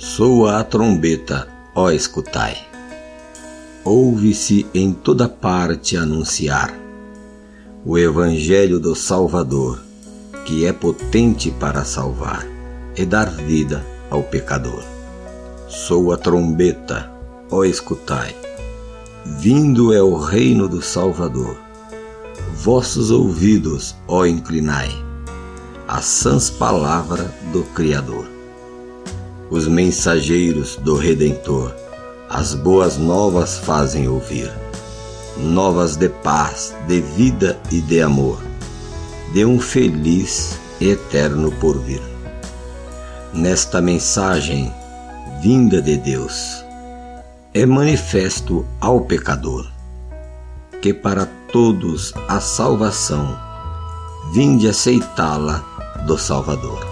Soa a trombeta, ó escutai. Ouve-se em toda parte anunciar o Evangelho do Salvador, que é potente para salvar e dar vida ao pecador. Soa a trombeta, ó escutai. Vindo é o reino do Salvador. Vossos ouvidos, ó inclinai, as sãs palavras do Criador os mensageiros do Redentor, as boas novas fazem ouvir, novas de paz, de vida e de amor, de um feliz e eterno porvir. Nesta mensagem vinda de Deus, é manifesto ao pecador que para todos a salvação, vinde aceitá-la do Salvador.